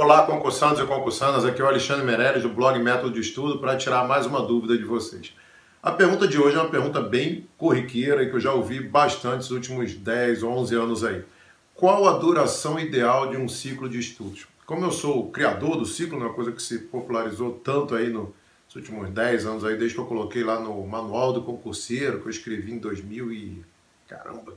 Olá, concursantes e concursanas, aqui é o Alexandre Meirelles do blog Método de Estudo para tirar mais uma dúvida de vocês. A pergunta de hoje é uma pergunta bem corriqueira e que eu já ouvi bastante nos últimos 10 ou 11 anos aí. Qual a duração ideal de um ciclo de estudos? Como eu sou o criador do ciclo, é uma coisa que se popularizou tanto aí nos últimos 10 anos aí, desde que eu coloquei lá no Manual do Concurseiro, que eu escrevi em 2000 e... caramba,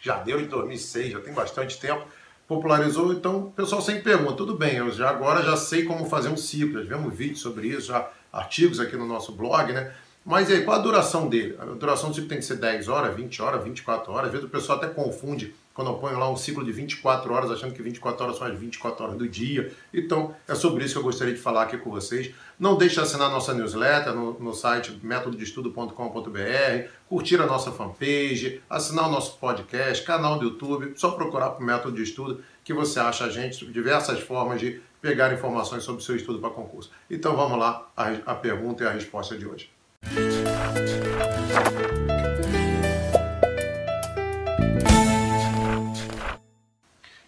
janeiro de 2006, já tem bastante tempo popularizou, então o pessoal sempre pergunta, tudo bem, eu já agora já sei como fazer um ciclo, já tivemos vídeos sobre isso, já artigos aqui no nosso blog, né? Mas aí, qual a duração dele? A duração do ciclo tem que ser 10 horas, 20 horas, 24 horas. Às vezes o pessoal até confunde quando eu ponho lá um ciclo de 24 horas, achando que 24 horas são as 24 horas do dia. Então, é sobre isso que eu gostaria de falar aqui com vocês. Não deixe de assinar nossa newsletter no, no site métododestudo.com.br, curtir a nossa fanpage, assinar o nosso podcast, canal do YouTube, só procurar por Método de Estudo que você acha a gente diversas formas de pegar informações sobre o seu estudo para concurso. Então vamos lá, a, a pergunta e a resposta de hoje.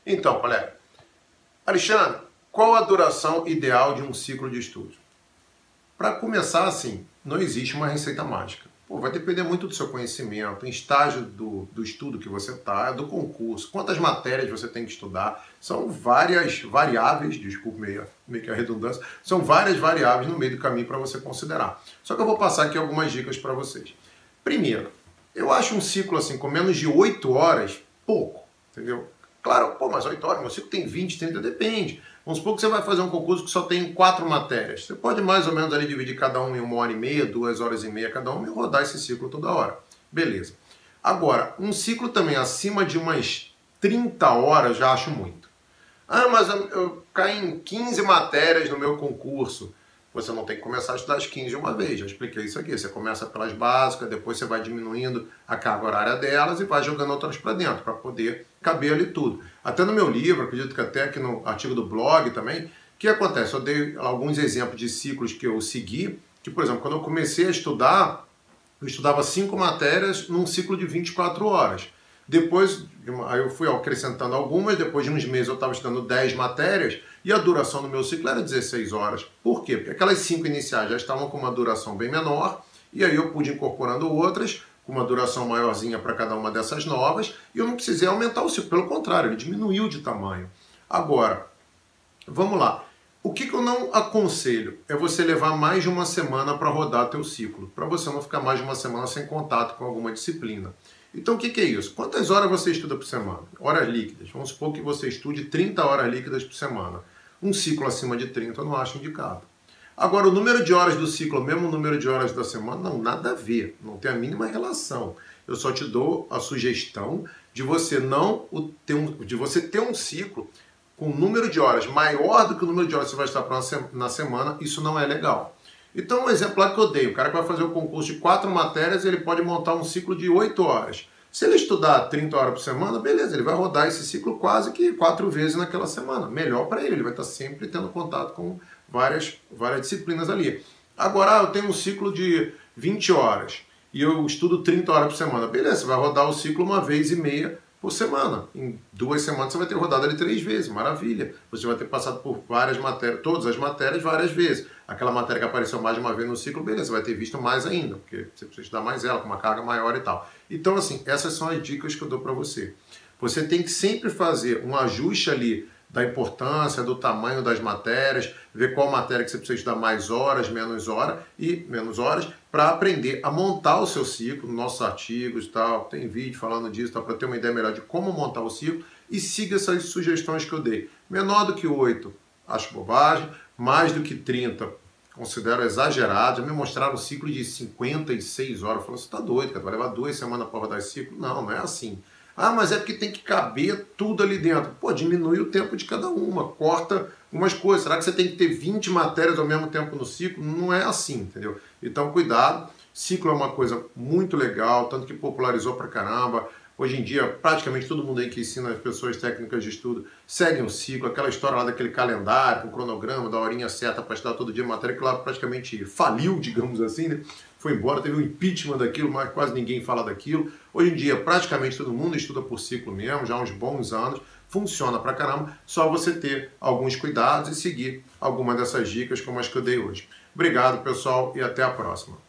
Então, colega, Alexandre, qual a duração ideal de um ciclo de estudos? Para começar assim, não existe uma receita mágica. Pô, vai depender muito do seu conhecimento, estágio do, do estudo que você está, do concurso, quantas matérias você tem que estudar. São várias variáveis, desculpe meio, meio que a redundância, são várias variáveis no meio do caminho para você considerar. Só que eu vou passar aqui algumas dicas para vocês. Primeiro, eu acho um ciclo assim com menos de 8 horas pouco, entendeu? Claro, pô, mas 8 horas, meu ciclo tem 20, 30, depende. Vamos supor que você vai fazer um concurso que só tem quatro matérias. Você pode mais ou menos ali dividir cada um em uma hora e meia, duas horas e meia cada um e rodar esse ciclo toda hora. Beleza. Agora, um ciclo também acima de umas 30 horas já acho muito. Ah, mas eu, eu caí em 15 matérias no meu concurso você não tem que começar a estudar as 15 de uma vez. Já expliquei isso aqui. Você começa pelas básicas, depois você vai diminuindo a carga horária delas e vai jogando outras para dentro, para poder caber ali tudo. Até no meu livro, acredito que até aqui no artigo do blog também, o que acontece? Eu dei alguns exemplos de ciclos que eu segui, que, por exemplo, quando eu comecei a estudar, eu estudava cinco matérias num ciclo de 24 horas. Depois, aí eu fui acrescentando algumas, depois de uns meses eu estava estudando 10 matérias e a duração do meu ciclo era 16 horas. Por quê? Porque aquelas cinco iniciais já estavam com uma duração bem menor e aí eu pude incorporando outras com uma duração maiorzinha para cada uma dessas novas e eu não precisei aumentar o ciclo, pelo contrário, ele diminuiu de tamanho. Agora, vamos lá. O que, que, eu não aconselho é você levar mais de uma semana para rodar teu ciclo, para você não ficar mais de uma semana sem contato com alguma disciplina. Então o que, é isso? Quantas horas você estuda por semana? Horas líquidas. Vamos supor que você estude 30 horas líquidas por semana. Um ciclo acima de 30 eu não acho indicado. Agora, o número de horas do ciclo, mesmo o número de horas da semana, não, nada a ver. Não tem a mínima relação. Eu só te dou a sugestão de você não ter um, de você ter um ciclo com um número de horas maior do que o número de horas que você vai estar na semana, isso não é legal. Então, um exemplo que eu dei, o cara que vai fazer o concurso de quatro matérias, ele pode montar um ciclo de oito horas. Se ele estudar 30 horas por semana, beleza, ele vai rodar esse ciclo quase que quatro vezes naquela semana. Melhor para ele, ele vai estar sempre tendo contato com várias, várias disciplinas ali. Agora, eu tenho um ciclo de 20 horas e eu estudo 30 horas por semana. Beleza, você vai rodar o ciclo uma vez e meia por semana. Em duas semanas você vai ter rodado ele três vezes, maravilha. Você vai ter passado por várias matérias, todas as matérias várias vezes. Aquela matéria que apareceu mais de uma vez no ciclo, beleza, você vai ter visto mais ainda, porque você precisa estudar mais ela, com uma carga maior e tal. Então, assim, essas são as dicas que eu dou para você. Você tem que sempre fazer um ajuste ali da importância, do tamanho das matérias, ver qual matéria que você precisa estudar mais horas, menos horas e menos horas, para aprender a montar o seu ciclo, nossos artigos e tal, tem vídeo falando disso, para ter uma ideia melhor de como montar o ciclo e siga essas sugestões que eu dei. Menor do que 8, acho bobagem, mais do que 30, considero exagerado. Já me mostraram um ciclo de 56 horas. Falei, você está doido, cara, vai levar duas semanas para rodar esse ciclo? Não, não é assim. Ah, mas é porque tem que caber tudo ali dentro. Pô, diminui o tempo de cada uma, corta umas coisas. Será que você tem que ter 20 matérias ao mesmo tempo no ciclo? Não é assim, entendeu? Então, cuidado. Ciclo é uma coisa muito legal, tanto que popularizou pra caramba. Hoje em dia, praticamente todo mundo aí que ensina as pessoas técnicas de estudo segue um ciclo, aquela história lá daquele calendário, com cronograma, da horinha certa para estudar todo dia matéria, que lá praticamente faliu, digamos assim, né? Foi embora, teve um impeachment daquilo, mas quase ninguém fala daquilo. Hoje em dia, praticamente todo mundo estuda por ciclo mesmo, já há uns bons anos. funciona pra caramba, só você ter alguns cuidados e seguir alguma dessas dicas como as que eu dei hoje. Obrigado, pessoal, e até a próxima.